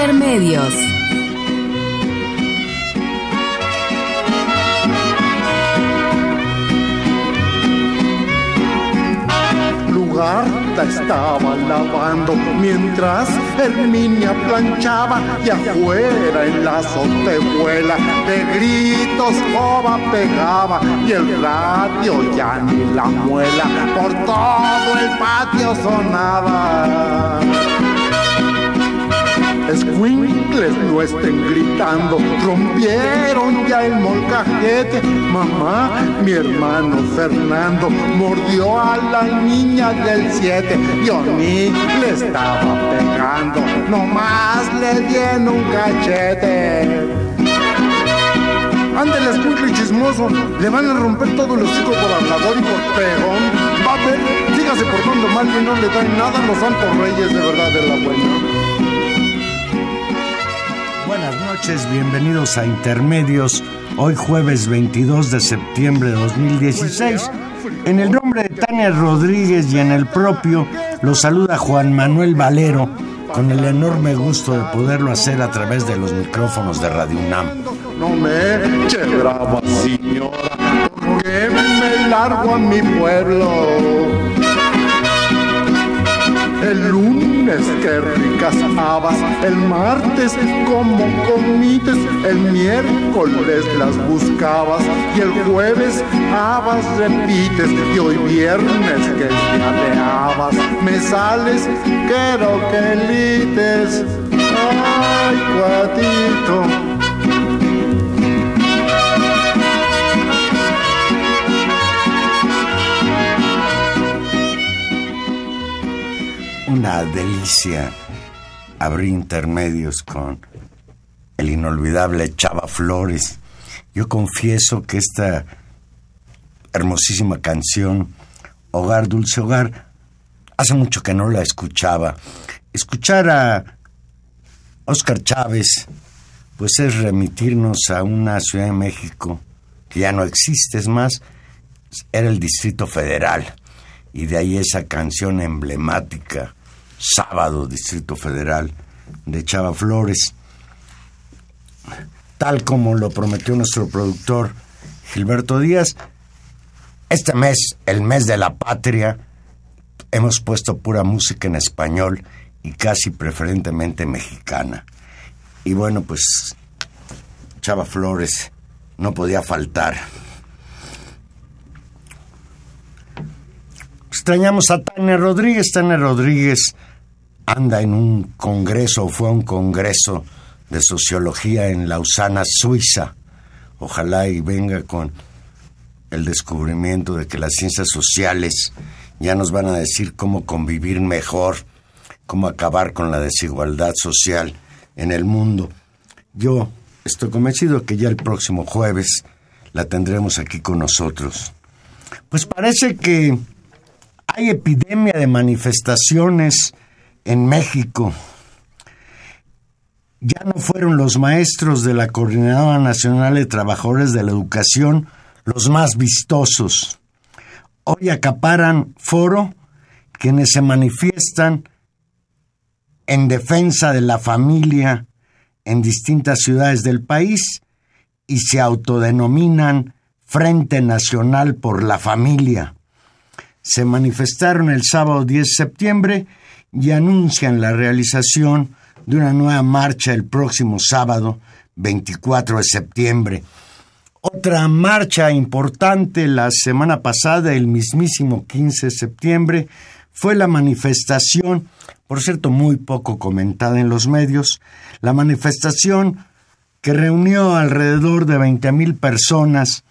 Intermedios. Lugarta estaba lavando mientras Herminia planchaba y afuera en la azotehuela de gritos Joba pegaba y el radio ya ni la muela por todo el patio sonaba. Escuincles no estén gritando, rompieron ya el molcajete. Mamá, mi hermano Fernando mordió a la niña del 7. Yo ni le estaba pegando, nomás le dieron un cachete. Ándale, escuincle chismoso, le van a romper todo el hocico por hablador y por pegón. Va a ver, sígase portando mal que no le dan nada a los santos reyes de verdad de la buena. Noches, bienvenidos a Intermedios, hoy jueves 22 de septiembre de 2016. En el nombre de Tania Rodríguez y en el propio, los saluda Juan Manuel Valero, con el enorme gusto de poderlo hacer a través de los micrófonos de Radio UNAM. No me eche brava, señora, porque me largo a mi pueblo. El lunes qué ricas habas, el martes como comites, el miércoles las buscabas. Y el jueves habas repites. Y hoy viernes que de habas me sales quiero que lites. Ay, cuatito. Una delicia abrir intermedios con el inolvidable Chava Flores. Yo confieso que esta hermosísima canción, Hogar, Dulce Hogar, hace mucho que no la escuchaba. Escuchar a Oscar Chávez, pues es remitirnos a una Ciudad de México que ya no existe, es más, era el Distrito Federal. Y de ahí esa canción emblemática sábado, Distrito Federal, de Chava Flores. Tal como lo prometió nuestro productor Gilberto Díaz, este mes, el mes de la patria, hemos puesto pura música en español y casi preferentemente mexicana. Y bueno, pues Chava Flores no podía faltar. Extrañamos a Tania Rodríguez. Tania Rodríguez anda en un congreso, o fue a un congreso de sociología en Lausana, Suiza. Ojalá y venga con el descubrimiento de que las ciencias sociales ya nos van a decir cómo convivir mejor, cómo acabar con la desigualdad social en el mundo. Yo estoy convencido que ya el próximo jueves la tendremos aquí con nosotros. Pues parece que hay epidemia de manifestaciones en México. Ya no fueron los maestros de la Coordinadora Nacional de Trabajadores de la Educación los más vistosos. Hoy acaparan foro quienes se manifiestan en defensa de la familia en distintas ciudades del país y se autodenominan Frente Nacional por la Familia. Se manifestaron el sábado 10 de septiembre y anuncian la realización de una nueva marcha el próximo sábado 24 de septiembre. Otra marcha importante la semana pasada, el mismísimo 15 de septiembre, fue la manifestación, por cierto muy poco comentada en los medios, la manifestación que reunió alrededor de 20.000 personas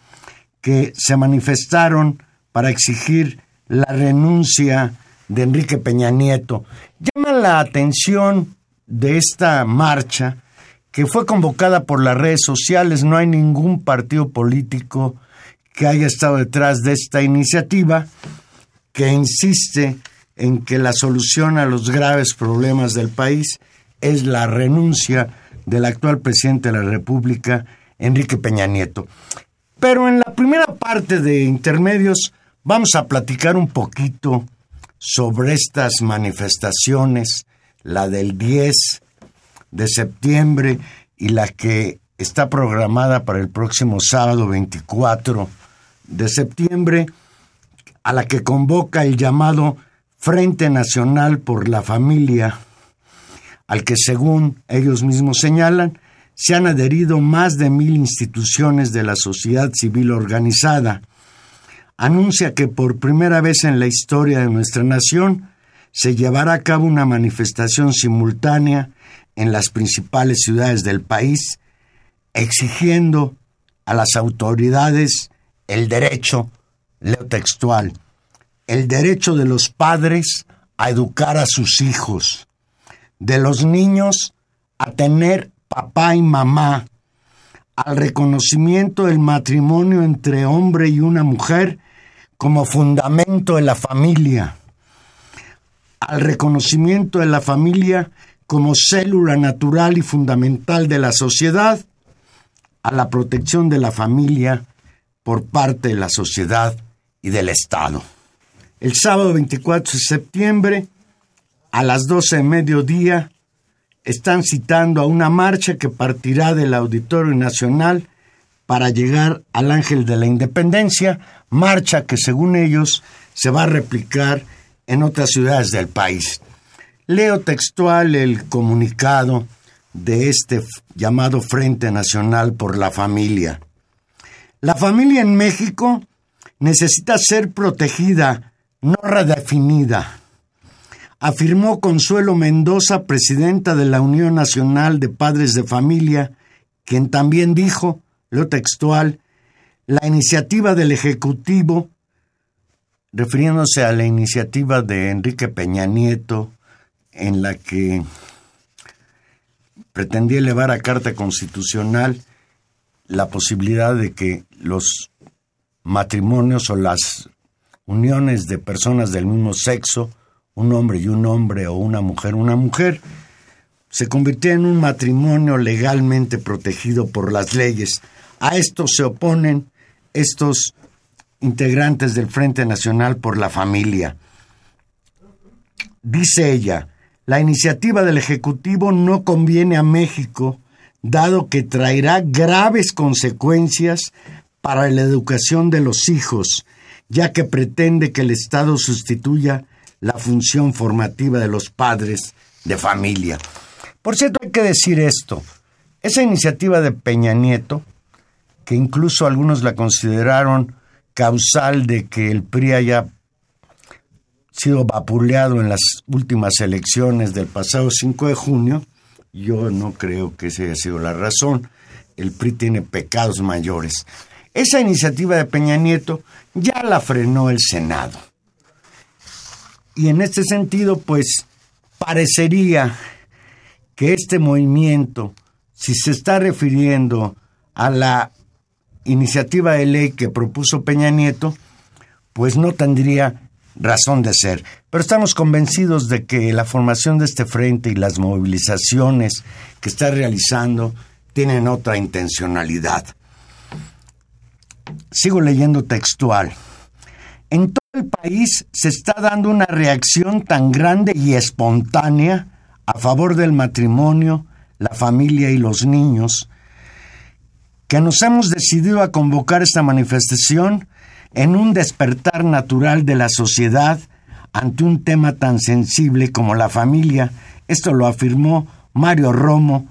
que se manifestaron para exigir la renuncia de Enrique Peña Nieto. Llama la atención de esta marcha que fue convocada por las redes sociales. No hay ningún partido político que haya estado detrás de esta iniciativa que insiste en que la solución a los graves problemas del país es la renuncia del actual presidente de la República, Enrique Peña Nieto. Pero en la primera parte de intermedios vamos a platicar un poquito sobre estas manifestaciones, la del 10 de septiembre y la que está programada para el próximo sábado 24 de septiembre, a la que convoca el llamado Frente Nacional por la Familia, al que según ellos mismos señalan, se han adherido más de mil instituciones de la sociedad civil organizada. Anuncia que por primera vez en la historia de nuestra nación se llevará a cabo una manifestación simultánea en las principales ciudades del país, exigiendo a las autoridades el derecho, leo textual, el derecho de los padres a educar a sus hijos, de los niños a tener papá y mamá, al reconocimiento del matrimonio entre hombre y una mujer como fundamento de la familia, al reconocimiento de la familia como célula natural y fundamental de la sociedad, a la protección de la familia por parte de la sociedad y del Estado. El sábado 24 de septiembre, a las 12 de mediodía, están citando a una marcha que partirá del Auditorio Nacional para llegar al Ángel de la Independencia, marcha que según ellos se va a replicar en otras ciudades del país. Leo textual el comunicado de este llamado Frente Nacional por la Familia. La familia en México necesita ser protegida, no redefinida, afirmó Consuelo Mendoza, presidenta de la Unión Nacional de Padres de Familia, quien también dijo, lo textual, la iniciativa del Ejecutivo, refiriéndose a la iniciativa de Enrique Peña Nieto, en la que pretendía elevar a carta constitucional la posibilidad de que los matrimonios o las uniones de personas del mismo sexo, un hombre y un hombre o una mujer, una mujer, se convirtieran en un matrimonio legalmente protegido por las leyes. A esto se oponen estos integrantes del Frente Nacional por la Familia. Dice ella, la iniciativa del Ejecutivo no conviene a México dado que traerá graves consecuencias para la educación de los hijos, ya que pretende que el Estado sustituya la función formativa de los padres de familia. Por cierto, hay que decir esto. Esa iniciativa de Peña Nieto, que incluso algunos la consideraron causal de que el PRI haya sido vapuleado en las últimas elecciones del pasado 5 de junio, yo no creo que esa haya sido la razón. El PRI tiene pecados mayores. Esa iniciativa de Peña Nieto ya la frenó el Senado. Y en este sentido, pues, parecería que este movimiento, si se está refiriendo a la iniciativa de ley que propuso Peña Nieto, pues no tendría razón de ser. Pero estamos convencidos de que la formación de este frente y las movilizaciones que está realizando tienen otra intencionalidad. Sigo leyendo textual. En todo el país se está dando una reacción tan grande y espontánea a favor del matrimonio, la familia y los niños, que nos hemos decidido a convocar esta manifestación en un despertar natural de la sociedad ante un tema tan sensible como la familia. Esto lo afirmó Mario Romo,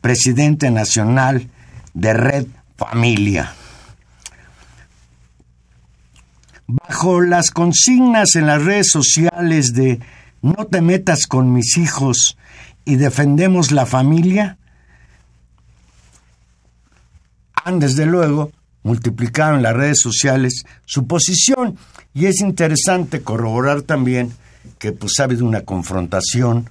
presidente nacional de Red Familia. Bajo las consignas en las redes sociales de no te metas con mis hijos y defendemos la familia, han desde luego multiplicaron en las redes sociales su posición. Y es interesante corroborar también que pues ha habido una confrontación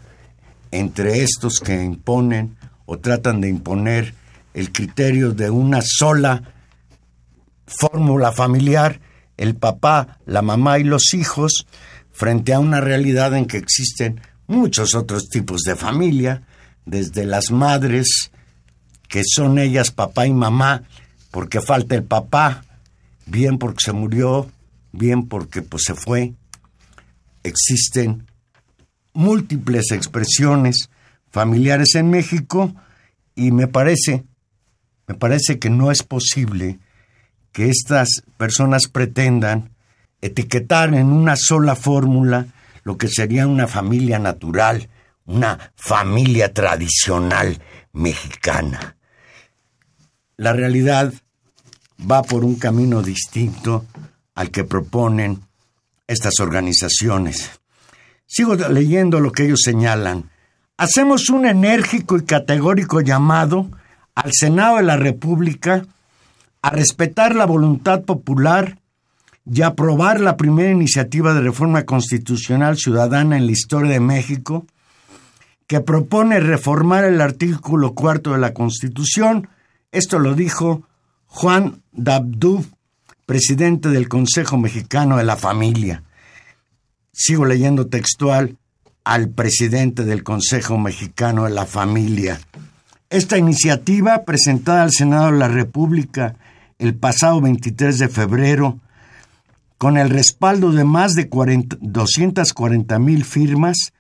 entre estos que imponen o tratan de imponer el criterio de una sola fórmula familiar, el papá, la mamá y los hijos, frente a una realidad en que existen muchos otros tipos de familia, desde las madres, que son ellas papá y mamá, porque falta el papá, bien porque se murió, bien porque pues se fue. Existen múltiples expresiones familiares en México y me parece, me parece que no es posible que estas personas pretendan etiquetar en una sola fórmula lo que sería una familia natural, una familia tradicional mexicana. La realidad va por un camino distinto al que proponen estas organizaciones. Sigo leyendo lo que ellos señalan. Hacemos un enérgico y categórico llamado al Senado de la República a respetar la voluntad popular y aprobar la primera iniciativa de reforma constitucional ciudadana en la historia de México, que propone reformar el artículo cuarto de la Constitución. Esto lo dijo Juan Dabdub, presidente del Consejo Mexicano de la Familia. Sigo leyendo textual al presidente del Consejo Mexicano de la Familia. Esta iniciativa, presentada al Senado de la República el pasado 23 de febrero, con el respaldo de más de 240 mil firmas,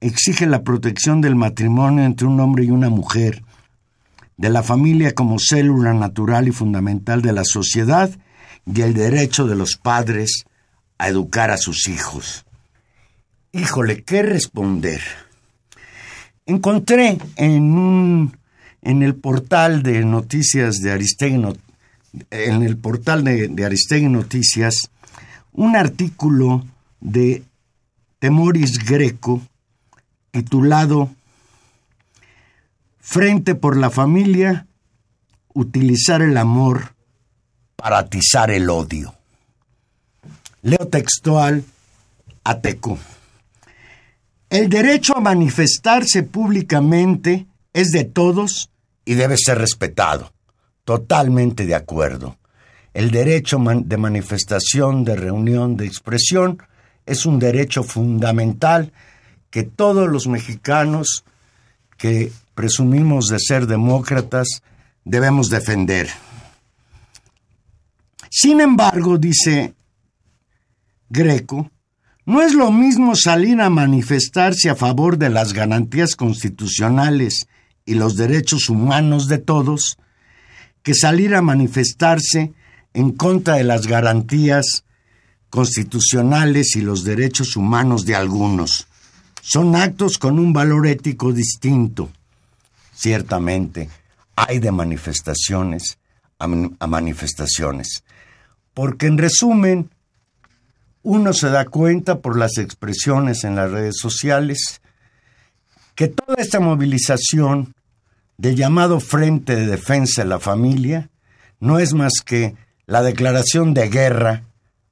exige la protección del matrimonio entre un hombre y una mujer, de la familia como célula natural y fundamental de la sociedad y el derecho de los padres a educar a sus hijos. Híjole, ¿qué responder? Encontré en un en el portal de noticias de en el portal de, de Aristegui Noticias un artículo de Temoris Greco titulado Frente por la familia, utilizar el amor para atizar el odio. Leo textual a Teco. El derecho a manifestarse públicamente es de todos y debe ser respetado. Totalmente de acuerdo. El derecho de manifestación, de reunión, de expresión es un derecho fundamental que todos los mexicanos que presumimos de ser demócratas debemos defender. Sin embargo, dice Greco, no es lo mismo salir a manifestarse a favor de las garantías constitucionales y los derechos humanos de todos que salir a manifestarse en contra de las garantías constitucionales y los derechos humanos de algunos. Son actos con un valor ético distinto. Ciertamente, hay de manifestaciones a, manifestaciones. Porque en resumen, uno se da cuenta por las expresiones en las redes sociales que toda esta movilización de llamado Frente de Defensa de la Familia no es más que la declaración de guerra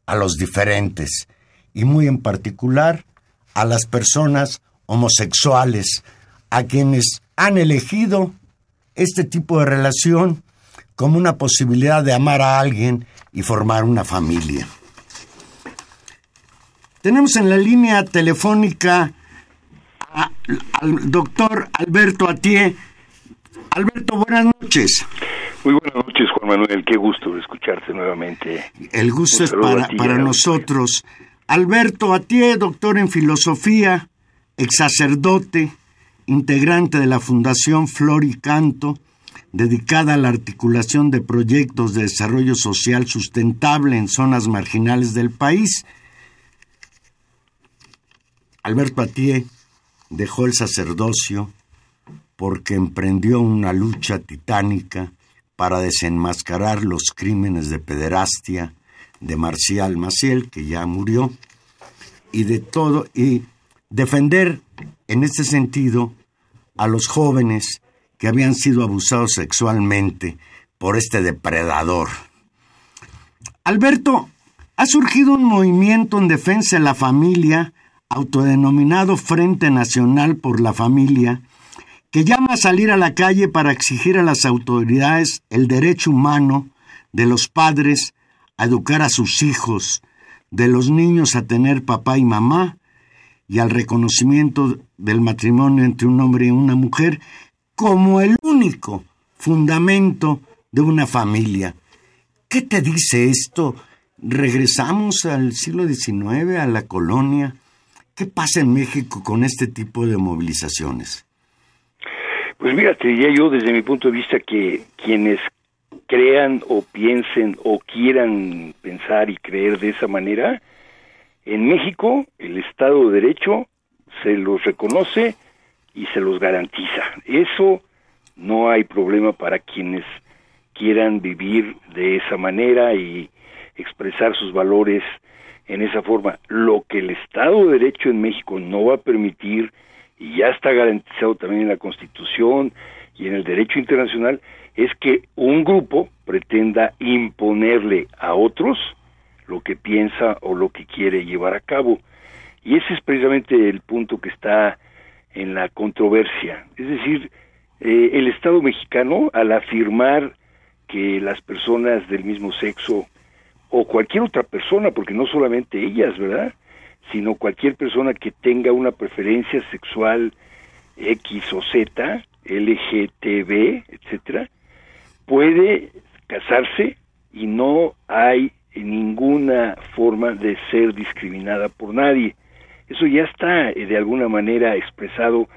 a los diferentes y muy en particular a las personas homosexuales, a quienes han elegido este tipo de relación como una posibilidad de amar a alguien y formar una familia. Tenemos en la línea telefónica al doctor Alberto Atié. Alberto, buenas noches. Muy buenas noches, Juan Manuel. Qué gusto escucharte nuevamente. El gusto es para, para nosotros. Alberto Atié, doctor en filosofía, ex sacerdote, integrante de la Fundación Flor y Canto, dedicada a la articulación de proyectos de desarrollo social sustentable en zonas marginales del país. Alberto Atié dejó el sacerdocio porque emprendió una lucha titánica para desenmascarar los crímenes de pederastia de Marcial Maciel, que ya murió, y de todo, y defender en este sentido a los jóvenes que habían sido abusados sexualmente por este depredador. Alberto, ha surgido un movimiento en defensa de la familia, autodenominado Frente Nacional por la Familia, que llama a salir a la calle para exigir a las autoridades el derecho humano de los padres a educar a sus hijos, de los niños a tener papá y mamá, y al reconocimiento del matrimonio entre un hombre y una mujer como el único fundamento de una familia. ¿Qué te dice esto? ¿Regresamos al siglo XIX, a la colonia? ¿Qué pasa en México con este tipo de movilizaciones? Pues mira, te diría yo desde mi punto de vista que quienes crean o piensen o quieran pensar y creer de esa manera, en México el Estado de Derecho se los reconoce y se los garantiza. Eso no hay problema para quienes quieran vivir de esa manera y expresar sus valores en esa forma. Lo que el Estado de Derecho en México no va a permitir y ya está garantizado también en la Constitución y en el derecho internacional, es que un grupo pretenda imponerle a otros lo que piensa o lo que quiere llevar a cabo. Y ese es precisamente el punto que está en la controversia. Es decir, eh, el Estado mexicano, al afirmar que las personas del mismo sexo o cualquier otra persona, porque no solamente ellas, ¿verdad? sino cualquier persona que tenga una preferencia sexual X o Z, LGTB, etcétera, puede casarse y no hay ninguna forma de ser discriminada por nadie. Eso ya está eh, de alguna manera expresado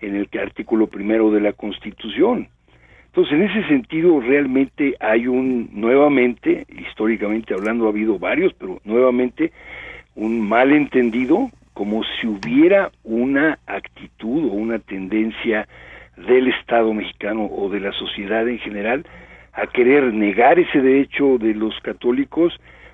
en el artículo primero de la Constitución. Entonces, en ese sentido, realmente hay un, nuevamente, históricamente hablando, ha habido varios, pero nuevamente un malentendido, como si hubiera una actitud o una tendencia del Estado mexicano o de la sociedad en general a querer negar ese derecho de los católicos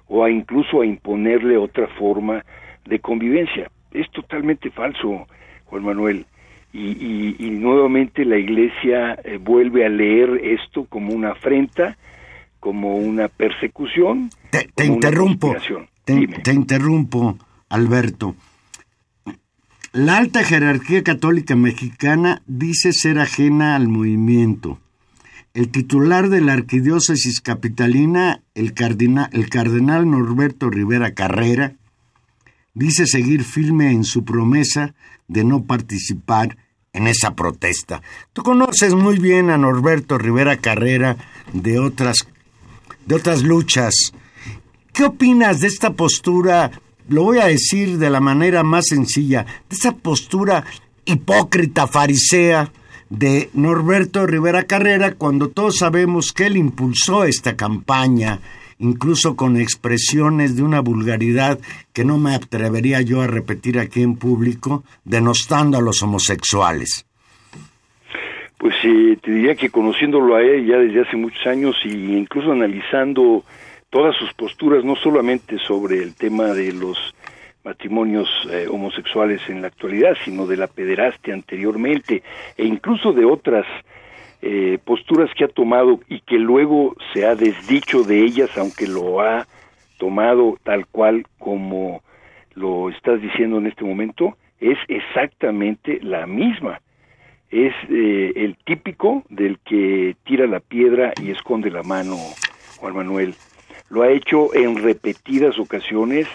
o a incluso a imponerle otra forma de convivencia. Es totalmente falso, Juan Manuel. Y, nuevamente la Iglesia eh, vuelve a leer esto como una afrenta, como una persecución. Te, interrumpo. Te, interrumpo, Alberto. La alta jerarquía católica mexicana dice ser ajena al movimiento. El titular de la arquidiócesis capitalina, el, cardenal Norberto Rivera Carrera, dice seguir firme en su promesa de no participar en esa protesta. Tú conoces muy bien a Norberto Rivera Carrera de otras, de otras luchas ¿Qué opinas de esta postura? Lo voy a decir de la manera más sencilla, de esa postura hipócrita, farisea de Norberto Rivera Carrera, cuando todos sabemos que él impulsó esta campaña, incluso con expresiones de una vulgaridad que no me atrevería yo a repetir aquí en público, denostando a los homosexuales. Pues sí, te diría que conociéndolo a él ya desde hace muchos años y incluso analizando todas sus posturas, no solamente sobre el tema de los matrimonios eh, homosexuales en la actualidad, sino de la pederastia anteriormente e incluso de otras eh, posturas que ha tomado y que luego se ha desdicho de ellas, aunque lo ha tomado tal cual como lo estás diciendo en este momento, es exactamente la misma. Es eh, el típico del que tira la piedra y esconde la mano, Juan Manuel lo ha hecho en repetidas ocasiones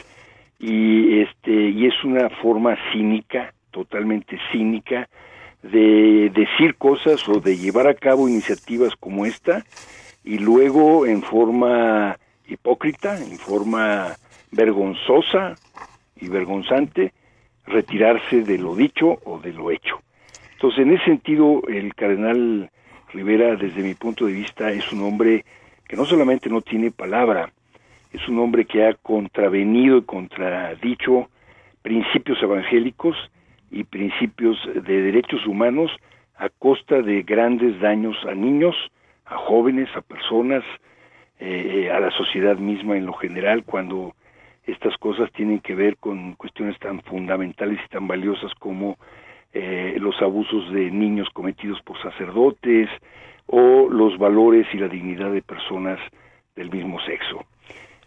y este y es una forma cínica, totalmente cínica de decir cosas o de llevar a cabo iniciativas como esta y luego en forma hipócrita, en forma vergonzosa y vergonzante retirarse de lo dicho o de lo hecho. Entonces, en ese sentido, el cardenal Rivera, desde mi punto de vista, es un hombre que no solamente no tiene palabra, es un hombre que ha contravenido y contradicho principios evangélicos y principios de derechos humanos a costa de grandes daños a niños, a jóvenes, a personas, eh, a la sociedad misma en lo general, cuando estas cosas tienen que ver con cuestiones tan fundamentales y tan valiosas como eh, los abusos de niños cometidos por sacerdotes, o los valores y la dignidad de personas del mismo sexo.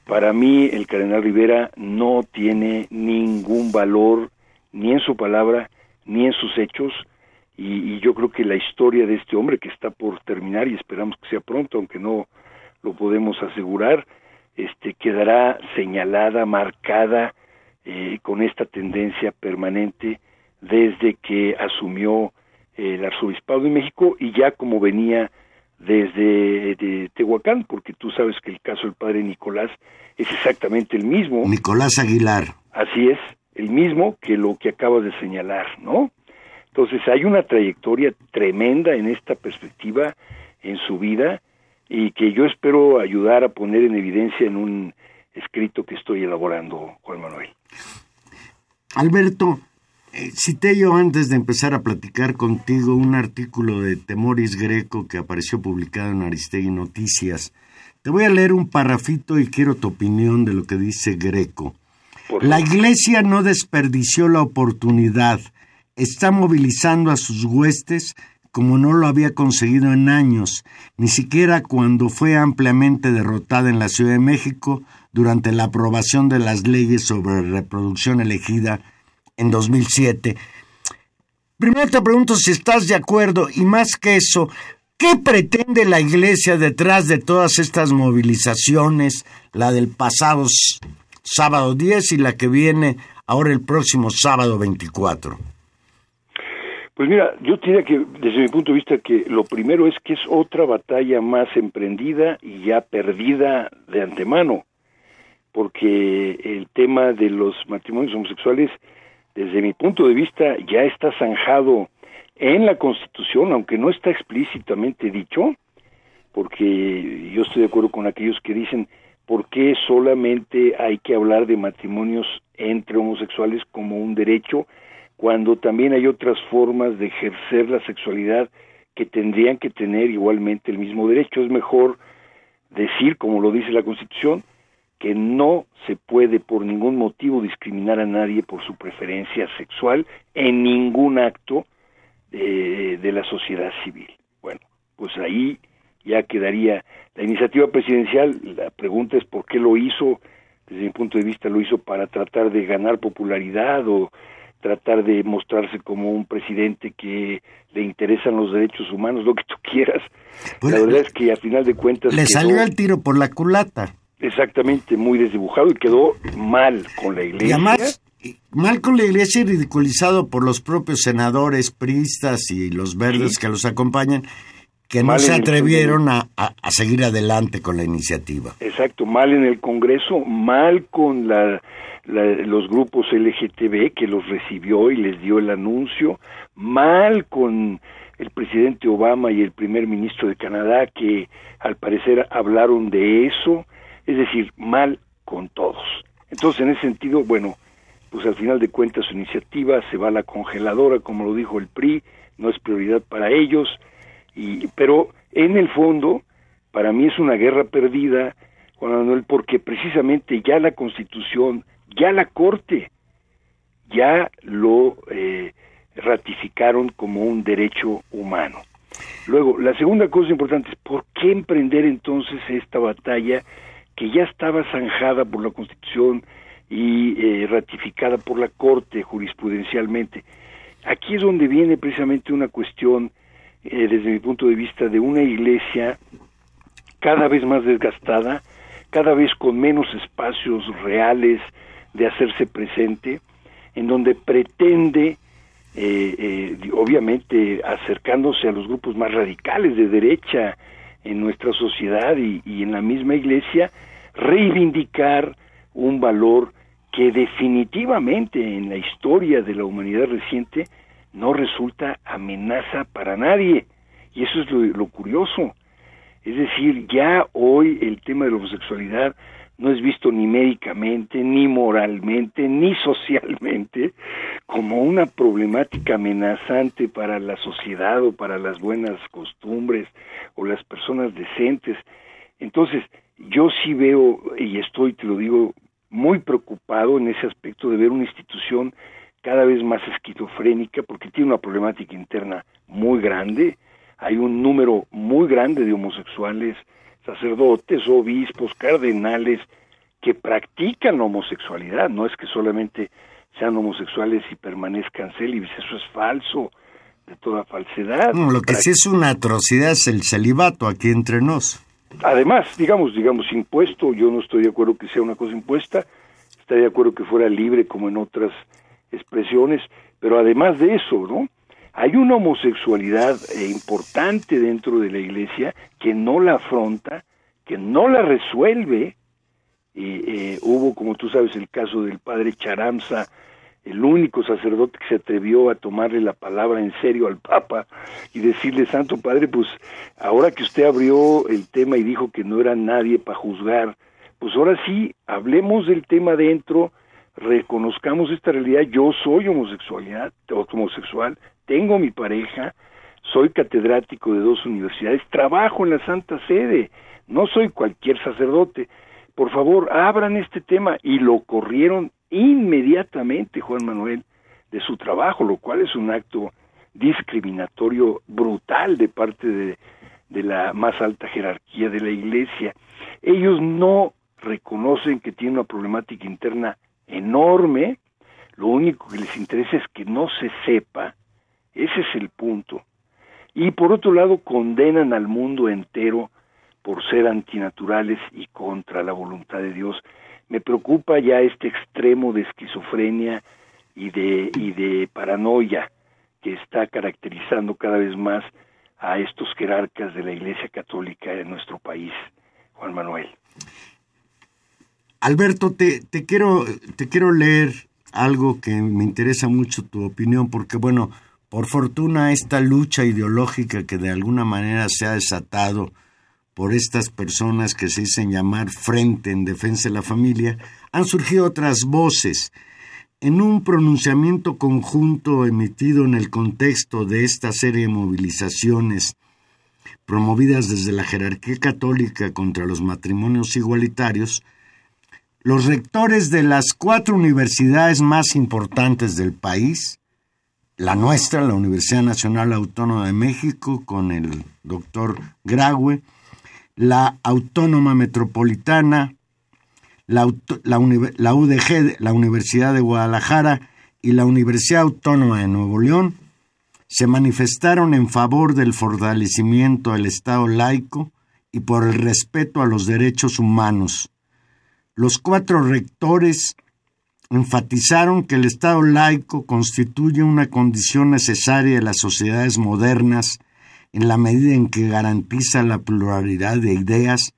Para mí el cardenal Rivera no tiene ningún valor ni en su palabra ni en sus hechos y, yo creo que la historia de este hombre que está por terminar y esperamos que sea pronto aunque no lo podemos asegurar este quedará señalada marcada eh, con esta tendencia permanente desde que asumió el arzobispado de México y ya como venía desde Tehuacán, porque tú sabes que el caso del padre Nicolás es exactamente el mismo. Nicolás Aguilar. Así es, el mismo que lo que acabas de señalar, ¿no? Entonces hay una trayectoria tremenda en esta perspectiva en su vida y que yo espero ayudar a poner en evidencia en un escrito que estoy elaborando, Juan Manuel. Alberto, cité yo antes de empezar a platicar contigo un artículo de Temoris Greco que apareció publicado en Aristegui Noticias. Te voy a leer un parrafito y quiero tu opinión de lo que dice Greco. La Iglesia no desperdició la oportunidad, está movilizando a sus huestes como no lo había conseguido en años, ni siquiera cuando fue ampliamente derrotada en la Ciudad de México durante la aprobación de las leyes sobre reproducción elegida en 2007. Primero te pregunto si estás de acuerdo y más que eso, ¿qué pretende la Iglesia detrás de todas estas movilizaciones, la del pasado sábado 10 y la que viene ahora el próximo sábado 24? Pues mira, yo diría que desde mi punto de vista que lo primero es que es otra batalla más emprendida y ya perdida de antemano, porque el tema de los matrimonios homosexuales desde mi punto de vista, ya está zanjado en la Constitución, aunque no está explícitamente dicho, porque yo estoy de acuerdo con aquellos que dicen por qué solamente hay que hablar de matrimonios entre homosexuales como un derecho, cuando también hay otras formas de ejercer la sexualidad que tendrían que tener igualmente el mismo derecho. Es mejor decir, como lo dice la Constitución, que no se puede por ningún motivo discriminar a nadie por su preferencia sexual en ningún acto de, de la sociedad civil. Bueno, pues ahí ya quedaría la iniciativa presidencial. La pregunta es por qué lo hizo. Desde mi punto de vista lo hizo para tratar de ganar popularidad o tratar de mostrarse como un presidente que le interesan los derechos humanos, lo que tú quieras. La verdad es que a final de cuentas... Le salió el tiro por la culata exactamente muy desdibujado y quedó mal con la iglesia. Y además, mal con la iglesia y ridiculizado por los propios senadores priistas y los verdes que los acompañan, que no se atrevieron a, a, seguir adelante con la iniciativa. Exacto, mal en el Congreso, mal con la, los grupos LGTB que los recibió y les dio el anuncio, mal con el presidente Obama y el primer ministro de Canadá que al parecer hablaron de eso, es decir, mal con todos. Entonces, en ese sentido, bueno, pues al final de cuentas su iniciativa se va a la congeladora, como lo dijo el PRI, no es prioridad para ellos, y, pero en el fondo, para mí es una guerra perdida, Juan Manuel, porque precisamente ya la Constitución, ya la Corte, ya lo eh, ratificaron como un derecho humano. Luego, la segunda cosa importante es, ¿por qué emprender entonces esta batalla que ya estaba zanjada por la Constitución y eh, ratificada por la Corte jurisprudencialmente. Aquí es donde viene precisamente una cuestión, eh, desde mi punto de vista, de una iglesia cada vez más desgastada, cada vez con menos espacios reales de hacerse presente, en donde pretende, eh, obviamente, acercándose a los grupos más radicales de derecha, en nuestra sociedad y, en la misma iglesia reivindicar un valor que definitivamente en la historia de la humanidad reciente no resulta amenaza para nadie. Y eso es lo, curioso. Es decir, ya hoy el tema de la homosexualidad no es visto ni médicamente, ni moralmente, ni socialmente como una problemática amenazante para la sociedad o para las buenas costumbres o las personas decentes. Entonces, yo sí veo, y estoy, te lo digo, muy preocupado en ese aspecto de ver una institución cada vez más esquizofrénica porque tiene una problemática interna muy grande, hay un número muy grande de homosexuales, sacerdotes, obispos, cardenales, que practican la homosexualidad, no es que solamente sean homosexuales y permanezcan célibes, eso es falso, de toda falsedad. lo que sí es una atrocidad es el celibato aquí entre nos. Además, digamos, digamos, impuesto, yo no estoy de acuerdo que sea una cosa impuesta, estaría de acuerdo que fuera libre como en otras expresiones, pero además de eso, ¿no? Hay una homosexualidad eh, importante dentro de la iglesia que no la afronta, que no la resuelve. Y, eh, hubo, como tú sabes, el caso del padre Charamza, el único sacerdote que se atrevió a tomarle la palabra en serio al Papa y decirle, Santo Padre, pues ahora que usted abrió el tema y dijo que no era nadie para juzgar, pues ahora sí, hablemos del tema dentro, reconozcamos esta realidad, yo soy homosexualidad, homosexual, tengo mi pareja, soy catedrático de dos universidades, trabajo en la Santa Sede, no soy cualquier sacerdote. Por favor, abran este tema y lo corrieron inmediatamente Juan Manuel de su trabajo, lo cual es un acto discriminatorio brutal de parte de, la más alta jerarquía de la Iglesia. Ellos no reconocen que tiene una problemática interna enorme, lo único que les interesa es que no se sepa, ese es el punto. Y por otro lado condenan al mundo entero por ser antinaturales y contra la voluntad de Dios me preocupa ya este extremo de esquizofrenia y de, y de paranoia que está caracterizando cada vez más a estos jerarcas de la Iglesia Católica en nuestro país, Juan Manuel. Alberto, te, te, quiero, te quiero leer algo que me interesa mucho tu opinión, porque bueno, por fortuna esta lucha ideológica que de alguna manera se ha desatado por estas personas que se dicen llamar Frente en Defensa de la Familia, han surgido otras voces. En un pronunciamiento conjunto emitido en el contexto de esta serie de movilizaciones promovidas desde la jerarquía católica contra los matrimonios igualitarios, los rectores de las cuatro universidades más importantes del país, la nuestra, la Universidad Nacional Autónoma de México, con el doctor Graue, la Autónoma Metropolitana, la, UDG, la Universidad de Guadalajara y la Universidad Autónoma de Nuevo León se manifestaron en favor del fortalecimiento del Estado laico y por el respeto a los derechos humanos. Los cuatro rectores enfatizaron que el Estado laico constituye una condición necesaria de las sociedades modernas en la medida en que garantiza la pluralidad de ideas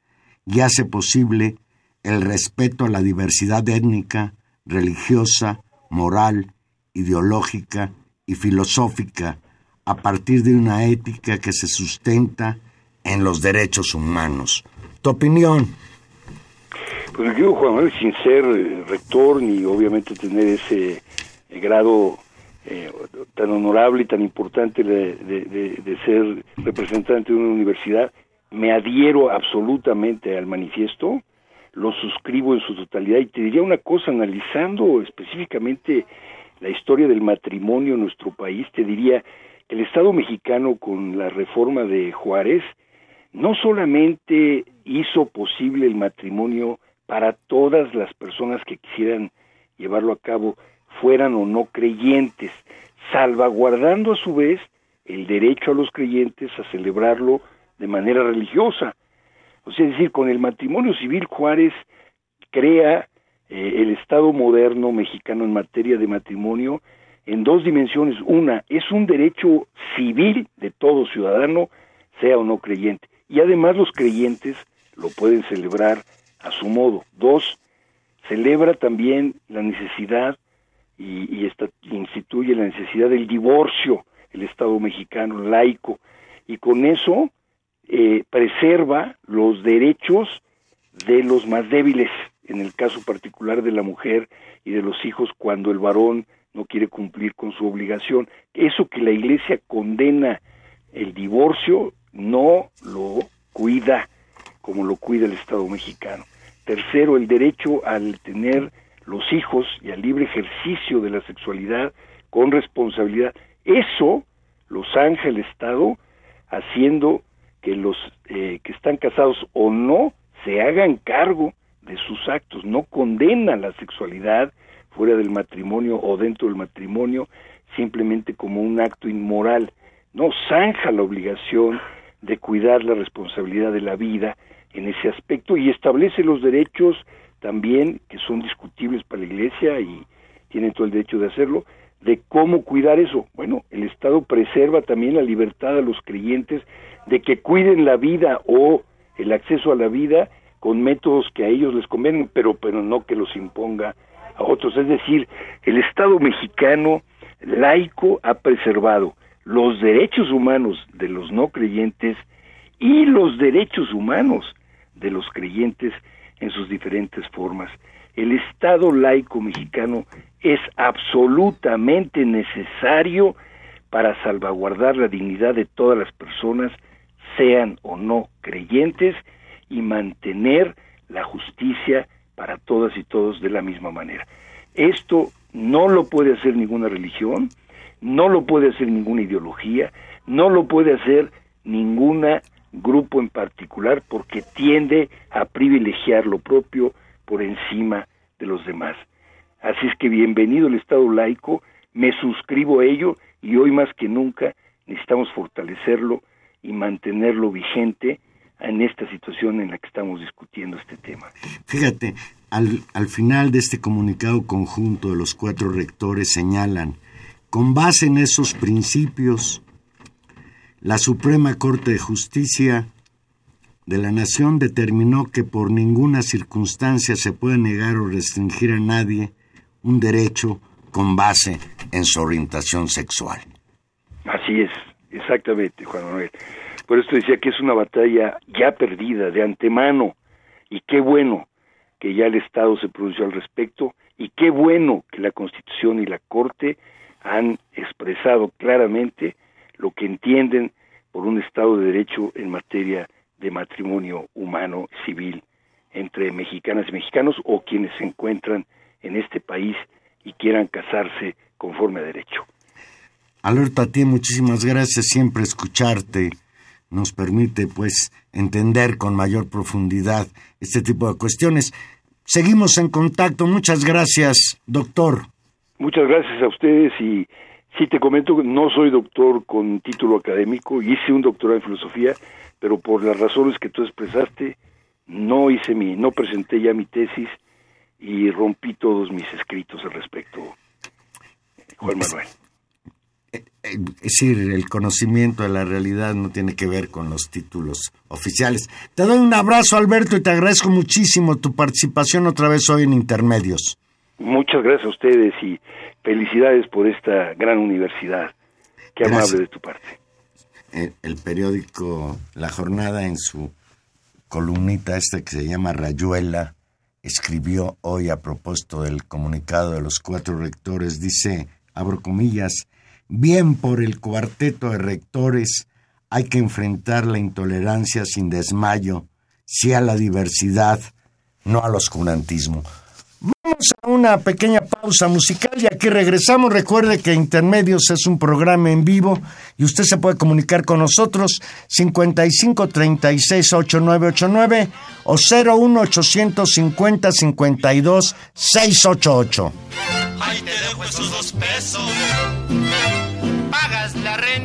y hace posible el respeto a la diversidad étnica, religiosa, moral, ideológica y filosófica a partir de una ética que se sustenta en los derechos humanos. ¿Tu opinión? Pues yo, Juan Manuel, sin ser eh, rector ni obviamente tener ese eh, grado eh, tan honorable y tan importante de, ser representante de una universidad, me adhiero absolutamente al manifiesto, lo suscribo en su totalidad y te diría una cosa, analizando específicamente la historia del matrimonio en nuestro país, te diría que el Estado mexicano con la reforma de Juárez no solamente hizo posible el matrimonio para todas las personas que quisieran llevarlo a cabo, fueran o no creyentes, salvaguardando a su vez el derecho a los creyentes a celebrarlo de manera religiosa. O sea, es decir, con el matrimonio civil Juárez crea eh, el Estado moderno mexicano en materia de matrimonio en dos dimensiones. Una, es un derecho civil de todo ciudadano, sea o no creyente. Y además los creyentes lo pueden celebrar a su modo. Dos, celebra también la necesidad y, esta, instituye la necesidad del divorcio, el Estado mexicano laico, y con eso eh, preserva los derechos de los más débiles, en el caso particular de la mujer y de los hijos cuando el varón no quiere cumplir con su obligación. Eso que la Iglesia condena el divorcio no lo cuida como lo cuida el Estado mexicano. Tercero, el derecho al tener los hijos y al libre ejercicio de la sexualidad con responsabilidad. Eso lo zanja el Estado haciendo que los eh, que están casados o no se hagan cargo de sus actos, no condena la sexualidad fuera del matrimonio o dentro del matrimonio simplemente como un acto inmoral, no zanja la obligación de cuidar la responsabilidad de la vida en ese aspecto y establece los derechos también que son discutibles para la Iglesia y tienen todo el derecho de hacerlo, de cómo cuidar eso. Bueno, el Estado preserva también la libertad a los creyentes de que cuiden la vida o el acceso a la vida con métodos que a ellos les convienen, pero, pero no que los imponga a otros. Es decir, el Estado mexicano laico ha preservado los derechos humanos de los no creyentes y los derechos humanos de los creyentes en sus diferentes formas. El Estado laico mexicano es absolutamente necesario para salvaguardar la dignidad de todas las personas, sean o no creyentes, y mantener la justicia para todas y todos de la misma manera. Esto no lo puede hacer ninguna religión, no lo puede hacer ninguna ideología, no lo puede hacer ningún grupo en particular porque tiende a privilegiar lo propio por encima de los demás. Así es que bienvenido el Estado laico, me suscribo a ello y hoy más que nunca necesitamos fortalecerlo y mantenerlo vigente en esta situación en la que estamos discutiendo este tema. Fíjate, al, al final de este comunicado conjunto de los cuatro rectores señalan, con base en esos principios, la Suprema Corte de Justicia de la Nación determinó que por ninguna circunstancia se puede negar o restringir a nadie un derecho con base en su orientación sexual. Así es, exactamente, Juan Manuel. Por esto decía que es una batalla ya perdida de antemano y qué bueno que ya el Estado se pronunció al respecto y qué bueno que la Constitución y la Corte han expresado claramente lo que entienden por un Estado de Derecho en materia de matrimonio humano civil entre mexicanas y mexicanos o quienes se encuentran en este país y quieran casarse conforme a derecho. Alberto, a ti muchísimas gracias, siempre escucharte nos permite pues entender con mayor profundidad este tipo de cuestiones. Seguimos en contacto. Muchas gracias, doctor. Muchas gracias a ustedes y sí te comento que no soy doctor con título académico, hice un doctorado en filosofía, pero por las razones que tú expresaste no hice mi no presenté ya mi tesis y rompí todos mis escritos al respecto. Juan Manuel. Eh, es decir, el conocimiento de la realidad no tiene que ver con los títulos oficiales. Te doy un abrazo, Alberto, y te agradezco muchísimo tu participación otra vez hoy en Intermedios. Muchas gracias a ustedes y felicidades por esta gran universidad. Qué amable de tu parte. El, el, periódico La Jornada en su columnita esta que se llama Rayuela escribió hoy a propósito del comunicado de los cuatro rectores, dice, abro comillas, Bien por el cuarteto de rectores, hay que enfrentar la intolerancia sin desmayo, sí a la diversidad, no al oscurantismo. Vamos a una pequeña pausa musical y aquí regresamos. Recuerde que Intermedios es un programa en vivo y usted se puede comunicar con nosotros 55 36 8989 o 01 850 52 688. Ahí te dejo esos dos pesos. Pagas la renta,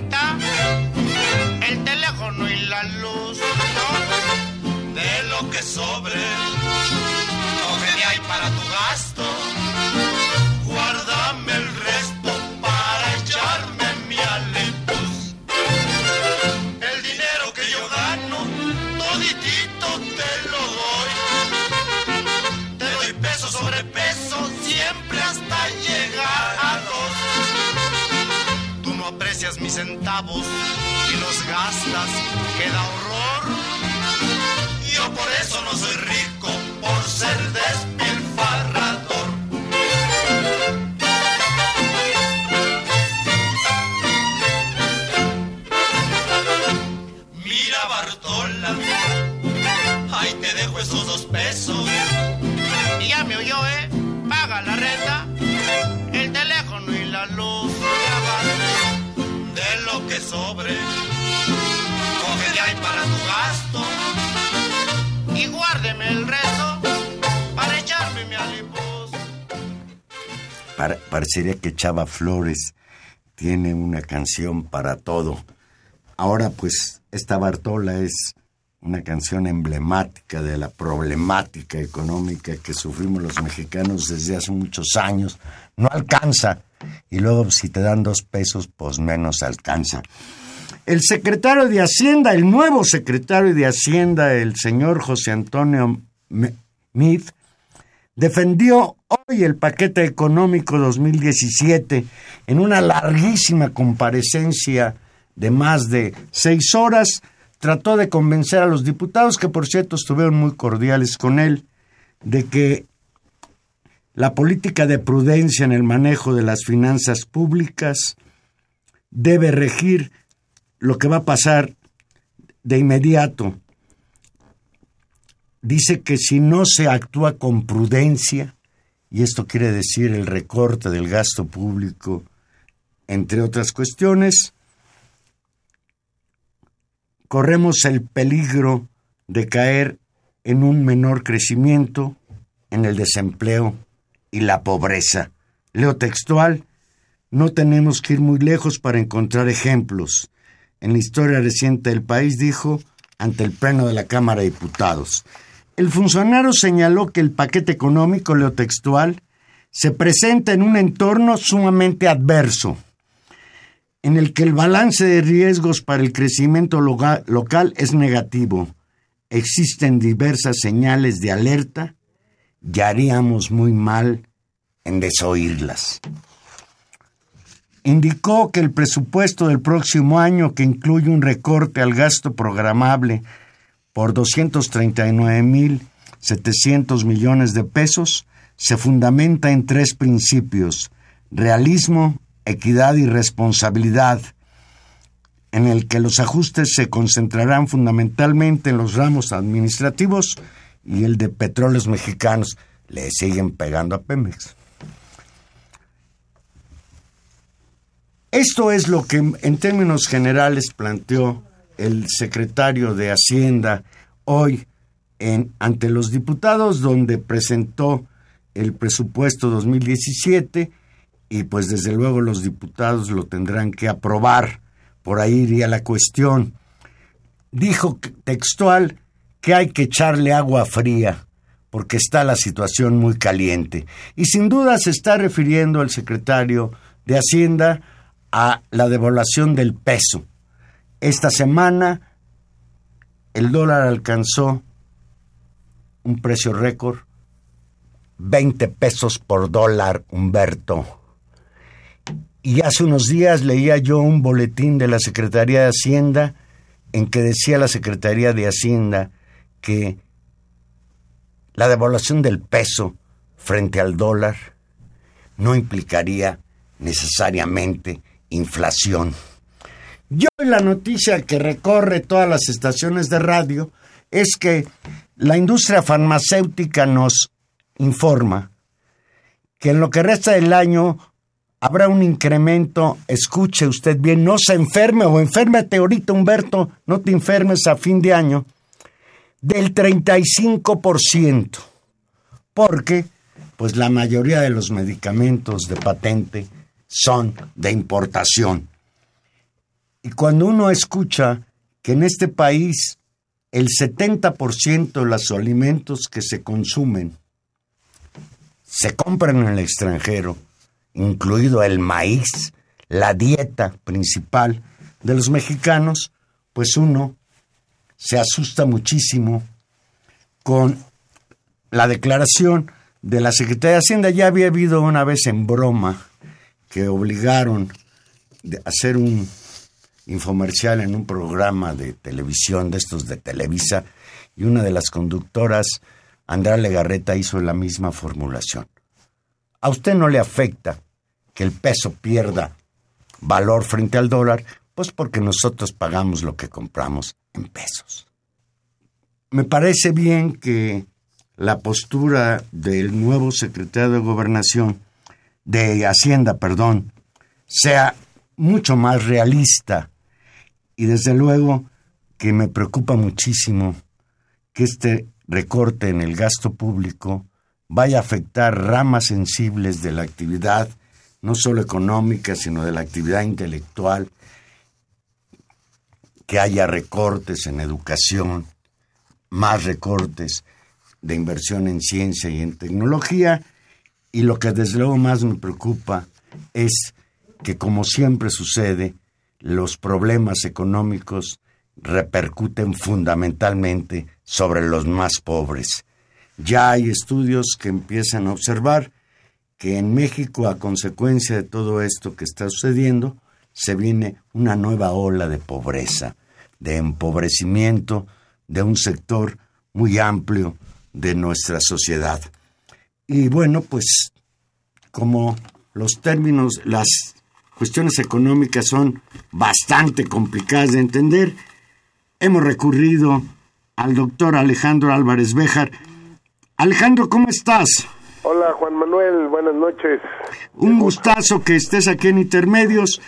centavos y los gastas, queda horror. Yo por eso no soy rico, por ser despilfarrador. Parecería que Chava Flores tiene una canción para todo. Ahora pues esta Bartola es una canción emblemática de la problemática económica que sufrimos los mexicanos desde hace muchos años. No alcanza. Y luego si te dan dos pesos, pues menos alcanza. El secretario de Hacienda, el nuevo secretario de Hacienda, el señor José Antonio Me- Meade, defendió hoy el paquete económico 2017 en una larguísima comparecencia de más de seis horas. Trató de convencer a los diputados, que por cierto estuvieron muy cordiales con él, de que la política de prudencia en el manejo de las finanzas públicas debe regir lo que va a pasar de inmediato. Dice que si no se actúa con prudencia, y esto quiere decir el recorte del gasto público, entre otras cuestiones, corremos el peligro de caer en un menor crecimiento, en el desempleo y la pobreza. Leo textual, no tenemos que ir muy lejos para encontrar ejemplos. En la historia reciente del país dijo ante el pleno de la Cámara de Diputados. El funcionario señaló que el paquete económico, leo textual, se presenta en un entorno sumamente adverso, en el que el balance de riesgos para el crecimiento local es negativo. Existen diversas señales de alerta y haríamos muy mal en desoírlas. Indicó que el presupuesto del próximo año, que incluye un recorte al gasto programable por 239.700 millones de pesos, se fundamenta en tres principios, realismo, equidad y responsabilidad, en el que los ajustes se concentrarán fundamentalmente en los ramos administrativos y el de petróleos mexicanos. Le siguen pegando a Pemex. Esto es lo que en términos generales planteó el secretario de Hacienda hoy en, ante los diputados, donde presentó el presupuesto 2017 y pues desde luego los diputados lo tendrán que aprobar. Por ahí iría la cuestión. Dijo textual que hay que echarle agua fría porque está la situación muy caliente. Y sin duda se está refiriendo el secretario de Hacienda a la devaluación del peso. Esta semana el dólar alcanzó un precio récord, 20 pesos por dólar, Humberto. Y hace unos días leía yo un boletín de la Secretaría de Hacienda en que decía la Secretaría de Hacienda que la devaluación del peso frente al dólar no implicaría necesariamente inflación. Y hoy la noticia que recorre todas las estaciones de radio es que la industria farmacéutica nos informa que en lo que resta del año habrá un incremento, escuche usted bien, no se enferme o enférmate ahorita, Humberto, no te enfermes a fin de año, del 35%, porque pues la mayoría de los medicamentos de patente son de importación. Y cuando uno escucha que en este país el 70% de los alimentos que se consumen se compran en el extranjero, incluido el maíz, la dieta principal de los mexicanos, pues uno se asusta muchísimo con la declaración de la Secretaría de Hacienda. Ya había habido una vez en broma que obligaron a hacer un infomercial en un programa de televisión de estos de Televisa y una de las conductoras, Andrea Legarreta, hizo la misma formulación. ¿A usted no le afecta que el peso pierda valor frente al dólar? Pues porque nosotros pagamos lo que compramos en pesos. Me parece bien que la postura del nuevo secretario de Gobernación, de Hacienda, perdón, sea mucho más realista y desde luego que me preocupa muchísimo que este recorte en el gasto público vaya a afectar ramas sensibles de la actividad, no solo económica, sino de la actividad intelectual, que haya recortes en educación, más recortes de inversión en ciencia y en tecnología, y lo que desde luego más me preocupa es que, como siempre sucede, los problemas económicos repercuten fundamentalmente sobre los más pobres. Ya hay estudios que empiezan a observar que en México, a consecuencia de todo esto que está sucediendo, se viene una nueva ola de pobreza, de empobrecimiento de un sector muy amplio de nuestra sociedad. Y bueno, pues como los términos, las cuestiones económicas son bastante complicadas de entender, hemos recurrido al doctor Alejandro Álvarez Béjar. Alejandro, ¿cómo estás? Hola Juan Manuel, buenas noches. Un gustazo que estés aquí en Intermedios.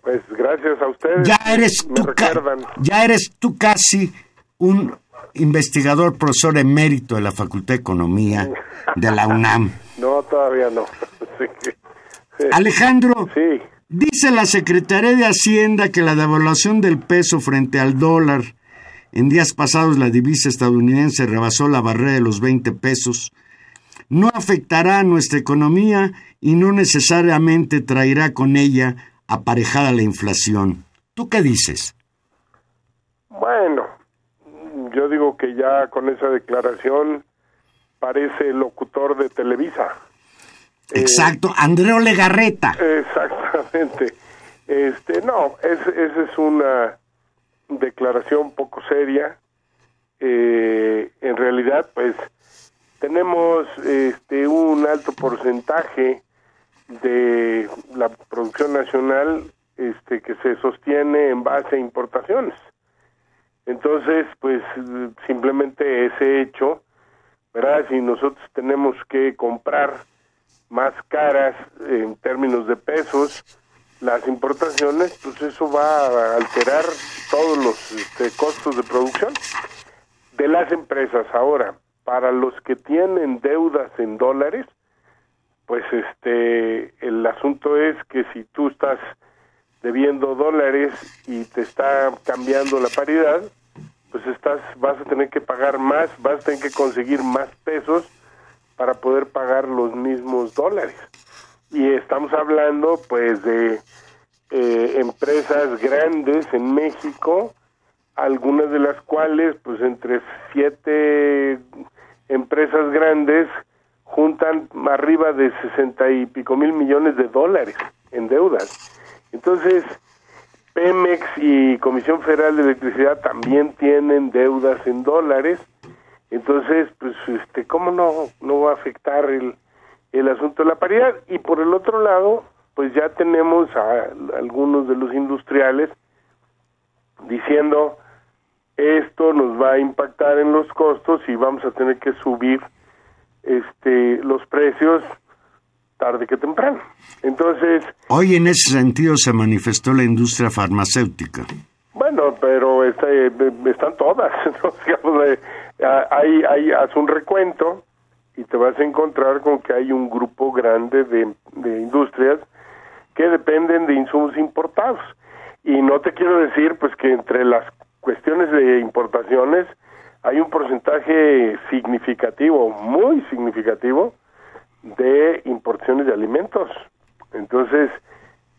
Pues gracias a ustedes. Ya eres me tú, ya eres tú casi un investigador, profesor emérito de la Facultad de Economía de la UNAM. No, todavía no. Sí. Alejandro, Sí. Dice la Secretaría de Hacienda que la devaluación del peso frente al dólar en días pasados la divisa estadounidense rebasó la barrera de los 20 pesos. No afectará a nuestra economía y no necesariamente traerá con ella aparejada la inflación. ¿Tú qué dices? Bueno, yo digo que ya con esa declaración parece locutor de Televisa. Eh, Exacto, Andreo Legarreta. Exactamente. Este, no, es, esa es una declaración poco seria. Eh, en realidad, pues, tenemos este, un alto porcentaje de la producción nacional este, que se sostiene en base a importaciones. Entonces, pues, simplemente ese hecho, ¿verdad? Si nosotros tenemos que comprar más caras en términos de pesos las importaciones, pues eso va a alterar todos los este, costos de producción de las empresas. Ahora, para los que tienen deudas en dólares, pues este el asunto es que si tú estás debiendo dólares y te está cambiando la paridad, pues estás vas a tener que pagar más, vas a tener que conseguir más pesos para poder pagar los mismos dólares. Y estamos hablando pues de eh, empresas grandes en México, algunas de las cuales pues entre siete empresas grandes juntan arriba de sesenta y pico mil millones de dólares en deudas. Entonces, Pemex y Comisión Federal de Electricidad también tienen deudas en dólares. Entonces, pues, este, ¿cómo no, no va a afectar el, el asunto de la paridad? Y por el otro lado, pues ya tenemos a algunos de los industriales diciendo esto nos va a impactar en los costos y vamos a tener que subir este los precios tarde que temprano. Entonces, Hoy en ese sentido se manifestó la industria farmacéutica. Bueno, pero este, están todas. ¿no? Digamos, hay, hay, haz un recuento y te vas a encontrar con que hay un grupo grande de, de industrias que dependen de insumos importados. Y no te quiero decir pues que entre las cuestiones de importaciones hay un porcentaje significativo, muy significativo, de importaciones de alimentos. Entonces,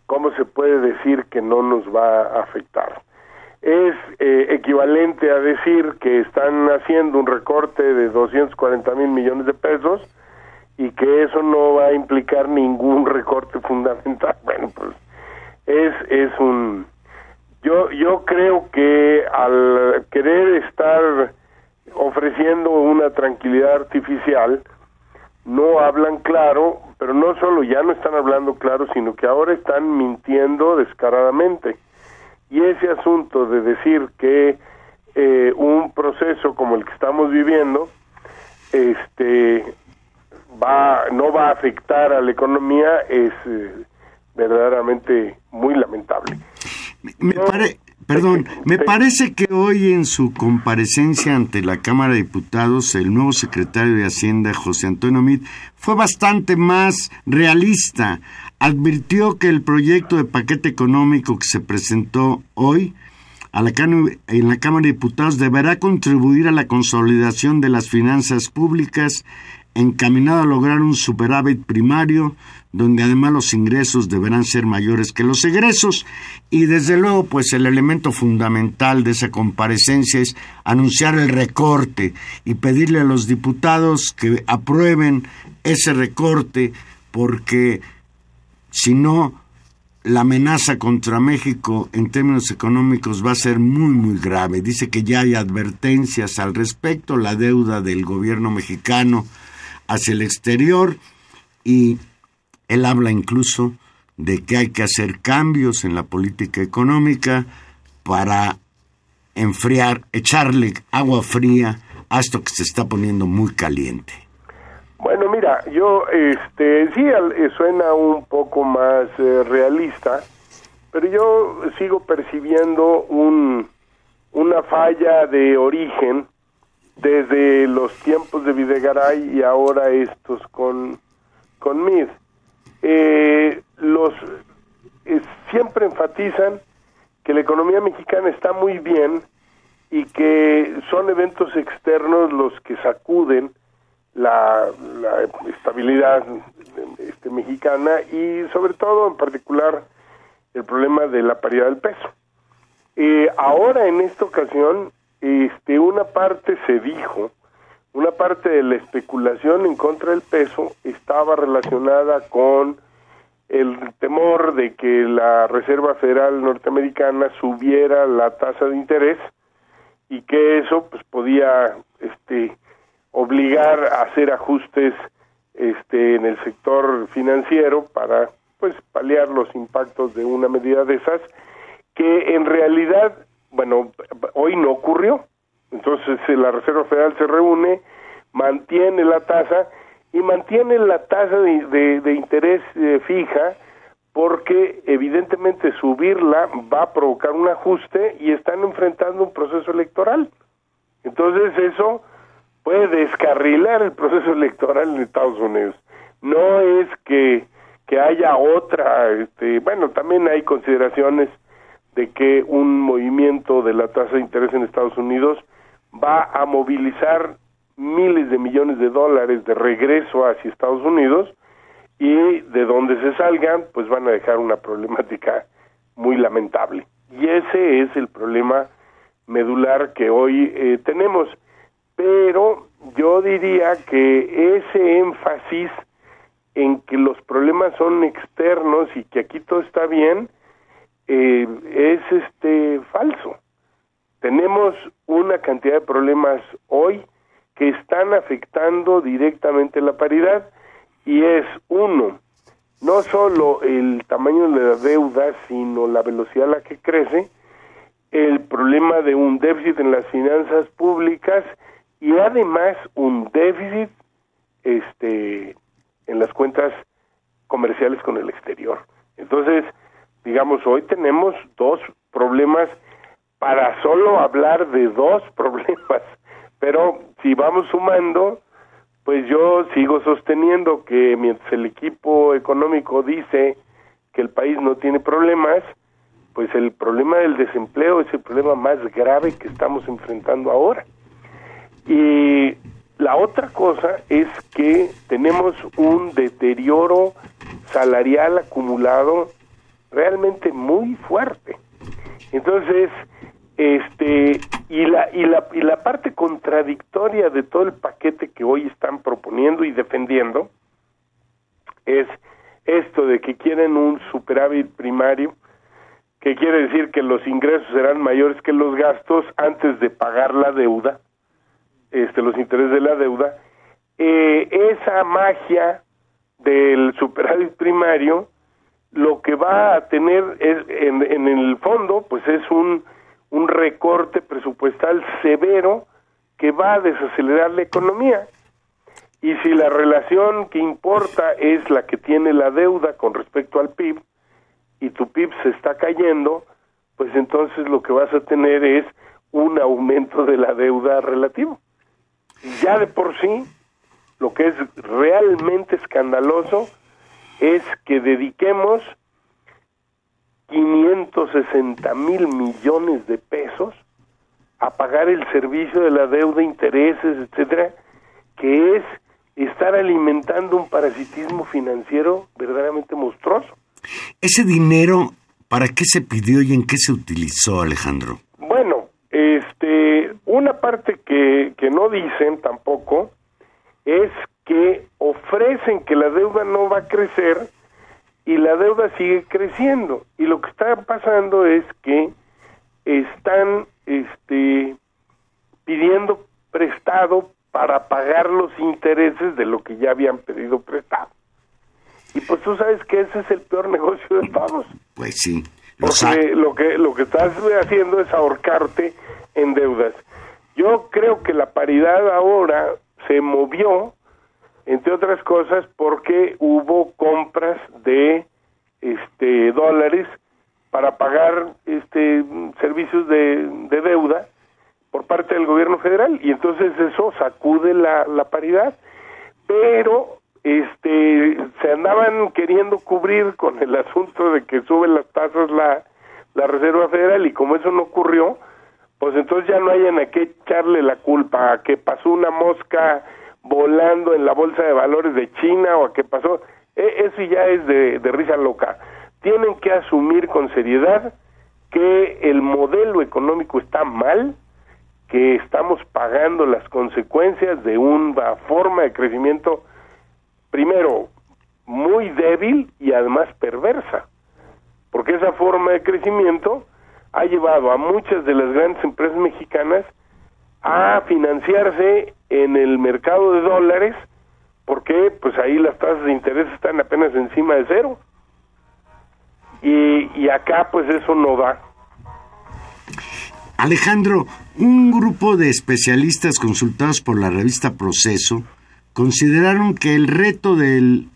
¿cómo se puede decir que no nos va a afectar? Es eh, equivalente a decir que están haciendo un recorte de 240 mil millones de pesos y que eso no va a implicar ningún recorte fundamental. Bueno, pues es, es un... Yo, yo creo que al querer estar ofreciendo una tranquilidad artificial, no hablan claro, pero no solo ya no están hablando claro, sino que ahora están mintiendo descaradamente. Y ese asunto de decir que eh, un proceso como el que estamos viviendo, este, va, no va a afectar a la economía es eh, verdaderamente muy lamentable. Me, pare- Perdón, me parece que hoy en su comparecencia ante la Cámara de Diputados, el nuevo secretario de Hacienda, José Antonio Mid, fue bastante más realista. Advirtió que el proyecto de paquete económico que se presentó hoy en la Cámara de Diputados deberá contribuir a la consolidación de las finanzas públicas encaminado a lograr un superávit primario donde además los ingresos deberán ser mayores que los egresos. Y desde luego pues el elemento fundamental de esa comparecencia es anunciar el recorte y pedirle a los diputados que aprueben ese recorte porque si no la amenaza contra México en términos económicos va a ser muy, muy grave. Dice que ya hay advertencias al respecto, la deuda del gobierno mexicano hacia el exterior y él habla incluso de que hay que hacer cambios en la política económica para enfriar, echarle agua fría a esto que se está poniendo muy caliente. Bueno, mira, yo, este, sí, eh, suena un poco más eh, realista, pero yo sigo percibiendo un, una falla de origen desde los tiempos de Videgaray y ahora estos con, con Mid. Eh, los eh, siempre enfatizan que la economía mexicana está muy bien y que son eventos externos los que sacuden la, la estabilidad este, mexicana y sobre todo en particular el problema de la paridad del peso. Eh, ahora en esta ocasión, este, una parte se dijo, una parte de la especulación en contra del peso estaba relacionada con el temor de que la Reserva Federal norteamericana subiera la tasa de interés y que eso pues podía este obligar a hacer ajustes este en el sector financiero para pues paliar los impactos de una medida de esas que en realidad bueno hoy no ocurrió entonces eh, la Reserva Federal se reúne mantiene la tasa y mantiene la tasa de, de- interés eh, fija porque evidentemente subirla va a provocar un ajuste y están enfrentando un proceso electoral. Entonces eso puede descarrilar el proceso electoral en Estados Unidos. No es que, que haya otra, este, bueno, también hay consideraciones de que un movimiento de la tasa de interés en Estados Unidos va a movilizar miles de millones de dólares de regreso hacia Estados Unidos y de donde se salgan, pues van a dejar una problemática muy lamentable. Y ese es el problema medular que hoy eh, tenemos. Pero yo diría que ese énfasis en que los problemas son externos y que aquí todo está bien eh, es este falso. Tenemos una cantidad de problemas hoy que están afectando directamente la paridad y es uno, no solo el tamaño de la deuda, sino la velocidad a la que crece, el problema de un déficit en las finanzas públicas y además un déficit este en las cuentas comerciales con el exterior. Entonces, digamos, hoy tenemos dos problemas para solo hablar de dos problemas, pero si vamos sumando, pues yo sigo sosteniendo que mientras el equipo económico dice que el país no tiene problemas, pues el problema del desempleo es el problema más grave que estamos enfrentando ahora. Y la otra cosa es que tenemos un deterioro salarial acumulado realmente muy fuerte. Entonces, este y la y la y la parte contradictoria de todo el paquete que hoy están proponiendo y defendiendo es esto de que quieren un superávit primario que quiere decir que los ingresos serán mayores que los gastos antes de pagar la deuda, este, los intereses de la deuda, eh, esa magia del superávit primario, lo que va a tener es, en, en el fondo, pues es un, un recorte presupuestal severo que va a desacelerar la economía. Y si la relación que importa es la que tiene la deuda con respecto al PIB, y tu PIB se está cayendo, pues entonces lo que vas a tener es un aumento de la deuda relativo. Ya de por sí, lo que es realmente escandaloso es que dediquemos 560 mil millones de pesos a pagar el servicio de la deuda, intereses, etcétera, que es estar alimentando un parasitismo financiero verdaderamente monstruoso. Ese dinero, ¿para qué se pidió y en qué se utilizó, Alejandro? Una parte que, que no dicen tampoco es que ofrecen que la deuda no va a crecer y la deuda sigue creciendo. Y lo que está pasando es que están este, pidiendo prestado para pagar los intereses de lo que ya habían pedido prestado. Y pues tú sabes que ese es el peor negocio de todos. Pues sí. Lo Porque lo que, lo que estás haciendo es ahorcarte en deudas. Yo creo que la paridad ahora se movió, entre otras cosas, porque hubo compras de este dólares para pagar este servicios de, de deuda por parte del gobierno federal y entonces eso sacude la, la paridad. Pero este se andaban queriendo cubrir con el asunto de que suben las tasas la, la Reserva Federal y como eso no ocurrió, pues entonces ya no hayan a qué echarle la culpa, a que pasó una mosca volando en la bolsa de valores de China o a que pasó, e- eso ya es de, de risa loca. Tienen que asumir con seriedad que el modelo económico está mal, que estamos pagando las consecuencias de una forma de crecimiento, primero, muy débil y además perversa, porque esa forma de crecimiento ha llevado a muchas de las grandes empresas mexicanas a financiarse en el mercado de dólares, porque pues ahí las tasas de interés están apenas encima de cero. Y, y acá pues eso no da. Alejandro, un grupo de especialistas consultados por la revista Proceso consideraron que el reto del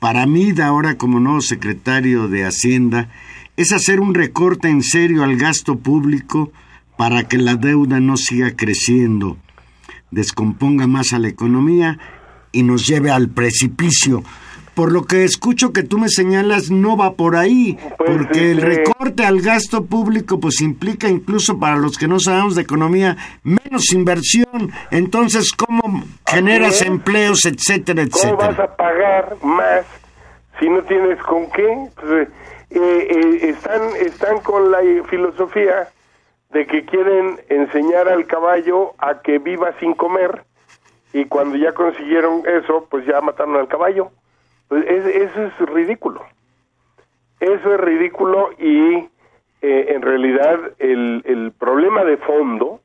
para mí de ahora como nuevo secretario de Hacienda es hacer un recorte en serio al gasto público para que la deuda no siga creciendo, descomponga más a la economía y nos lleve al precipicio. Por lo que escucho que tú me señalas, no va por ahí, Pues, porque el este- recorte al gasto público pues implica incluso para los que no sabemos de economía menos inversión. Entonces, ¿cómo generas es. empleos, etcétera, ¿Cómo vas etcétera? a pagar más si no tienes con qué? Pues, están, están con la filosofía de que quieren enseñar al caballo a que viva sin comer y cuando ya consiguieron eso, pues ya mataron al caballo. Pues es- eso es ridículo. Eso es ridículo y eh, en realidad el, el problema de fondo,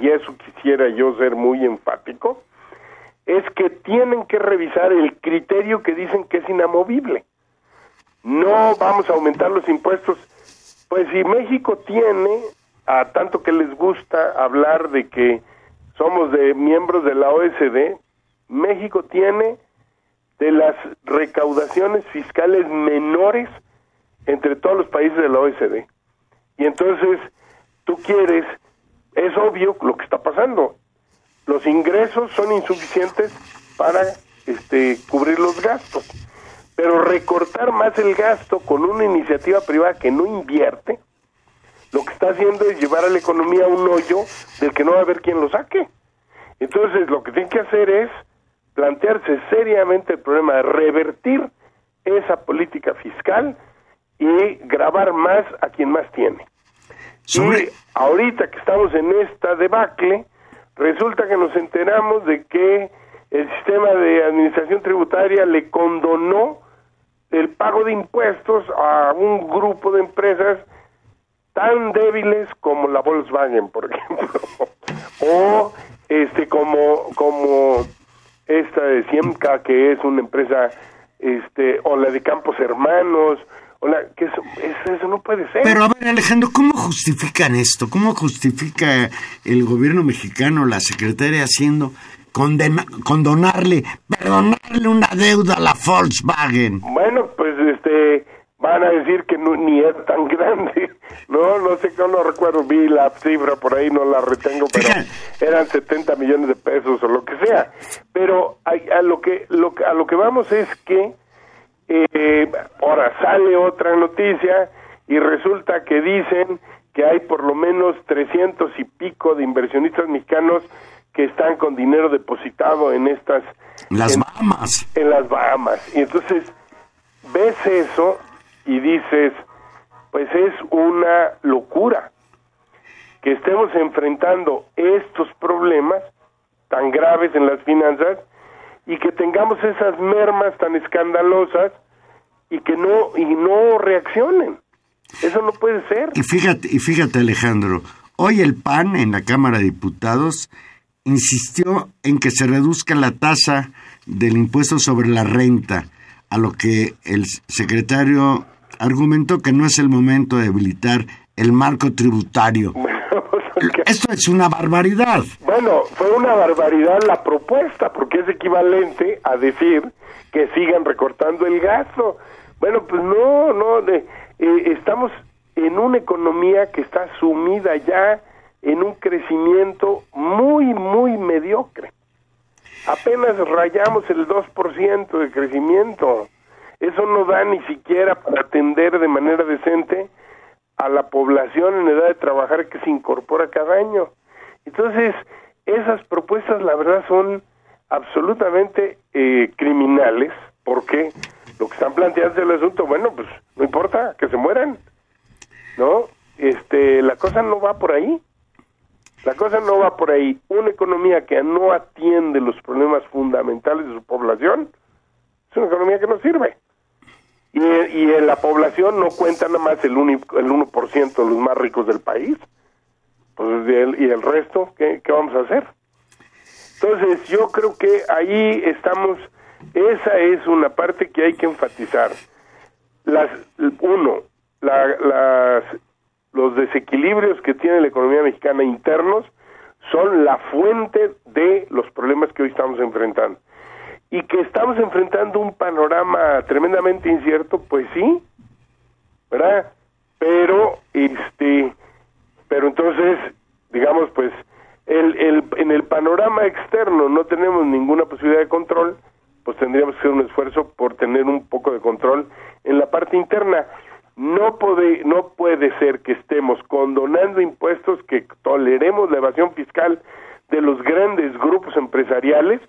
y eso quisiera yo ser muy enfático, es que tienen que revisar el criterio que dicen que es inamovible. No vamos a aumentar los impuestos. Pues si México tiene, a tanto que les gusta hablar de que somos de miembros de la OSD, México tiene de las recaudaciones fiscales menores entre todos los países de la OSD. Y entonces tú quieres, es obvio lo que está pasando. Los ingresos son insuficientes para este, cubrir los gastos. Pero recortar más el gasto con una iniciativa privada que no invierte, lo que está haciendo es llevar a la economía a un hoyo del que no va a haber quien lo saque. Entonces, lo que tiene que hacer es plantearse seriamente el problema de revertir esa política fiscal y grabar más a quien más tiene. Sobre- Y ahorita que estamos en esta debacle, resulta que nos enteramos de que el sistema de administración tributaria le condonó el pago de impuestos a un grupo de empresas tan débiles como la Volkswagen, por ejemplo, o este como como esta de Siemka que es una empresa este o la de Campos Hermanos, o la que eso, eso no puede ser. Pero a ver, Alejandro, ¿cómo justifican esto? ¿Cómo justifica el gobierno mexicano, la secretaria haciendo condena- condonarle, perdonarle una deuda a la Volkswagen? Bueno, pues este van a decir que no, ni es tan grande No, no sé, no recuerdo, vi la cifra por ahí, no la retengo, pero eran 70 millones de pesos o lo que sea. Pero a, a lo que lo, a lo que vamos es que eh, ahora sale otra noticia y resulta que dicen que hay por lo menos 300 y pico de inversionistas mexicanos que están con dinero depositado en estas Las en- Bahamas. en las Bahamas. Y entonces ves eso y dices, pues es una locura que estemos enfrentando estos problemas tan graves en las finanzas y que tengamos esas mermas tan escandalosas y que no y no reaccionen. Eso no puede ser. Y fíjate, y fíjate Alejandro, hoy el PAN en la Cámara de Diputados insistió en que se reduzca la tasa del impuesto sobre la renta, a lo que el secretario argumentó que no es el momento de habilitar el marco tributario. Esto es una barbaridad. Bueno, fue una barbaridad la propuesta, porque es equivalente a decir que sigan recortando el gasto. Bueno, pues no, no, de- eh, estamos en una economía que está sumida ya en un crecimiento muy, muy mediocre. Apenas rayamos el 2% de crecimiento. Eso no da ni siquiera para atender de manera decente a la población en edad de trabajar que se incorpora cada año. Entonces, esas propuestas, la verdad, son absolutamente eh, criminales, porque lo que están planteando es el asunto, bueno, pues no importa, que se mueran, ¿no? Este, la cosa no va por ahí. La cosa no va por ahí. Una economía que no atiende los problemas fundamentales de su población es una economía que no sirve. Y, y en la población no cuenta nada más el, único, el 1% de los más ricos del país. Pues, y el, resto, ¿qué, ¿qué vamos a hacer? Entonces, yo creo que ahí estamos, esa es una parte que hay que enfatizar. Las, uno, la, las, los desequilibrios que tiene la economía mexicana internos son la fuente de los problemas que hoy estamos enfrentando. Y que estamos enfrentando un panorama tremendamente incierto, pues sí, ¿verdad? Pero, este, pero entonces, digamos, pues, el, el, en el panorama externo no tenemos ninguna posibilidad de control, pues tendríamos que hacer un esfuerzo por tener un poco de control en la parte interna. No puede, no puede ser que estemos condonando impuestos, que toleremos la evasión fiscal de los grandes grupos empresariales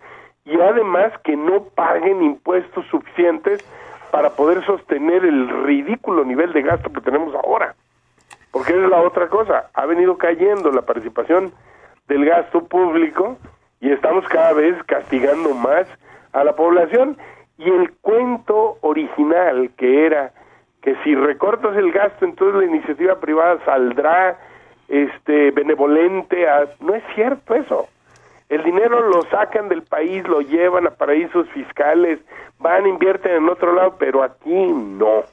y además que no paguen impuestos suficientes para poder sostener el ridículo nivel de gasto que tenemos ahora. Porque es la otra cosa, ha venido cayendo la participación del gasto público y estamos cada vez castigando más a la población y el cuento original que era que si recortas el gasto entonces la iniciativa privada saldrá este benevolente a... no es cierto eso el dinero lo sacan del país lo llevan a paraísos fiscales van invierten en otro lado pero aquí no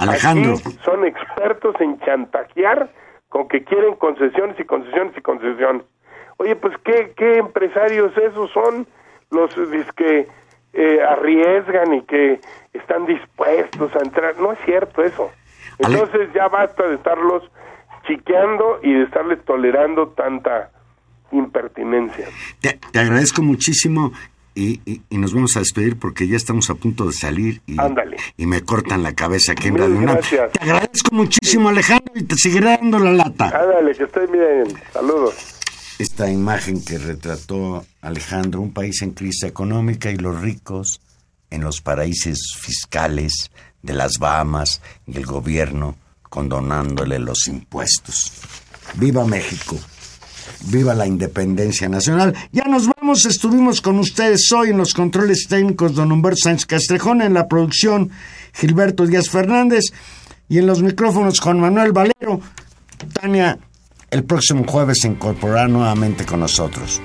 Alejandro. Aquí son expertos en chantajear con que quieren concesiones y concesiones y concesiones. Oye, pues ¿qué, qué empresarios esos son los que eh, arriesgan y que están dispuestos a entrar? No es cierto eso. Ale- Entonces ya basta de estarlos chiqueando y de estarles tolerando tanta impertinencia. Te, te agradezco muchísimo y, y- y nos vamos a despedir porque ya estamos a punto de salir y, Ándale. y me cortan la cabeza aquí en Mil Radio gracias. Te agradezco muchísimo, Alejandro, y te seguiré dando la lata. Ándale, que estén bien. Saludos. Esta imagen que retrató Alejandro, un país en crisis económica y los ricos en los paraísos fiscales de las Bahamas y el gobierno condonándole los impuestos. ¡Viva México! ¡Viva la independencia nacional! Ya nos vamos, estuvimos con ustedes hoy en los controles técnicos don Humberto Sánchez Castrejón, en la producción Gilberto Díaz Fernández y en los micrófonos Juan Manuel Valero. Tania, el próximo jueves se incorporará nuevamente con nosotros.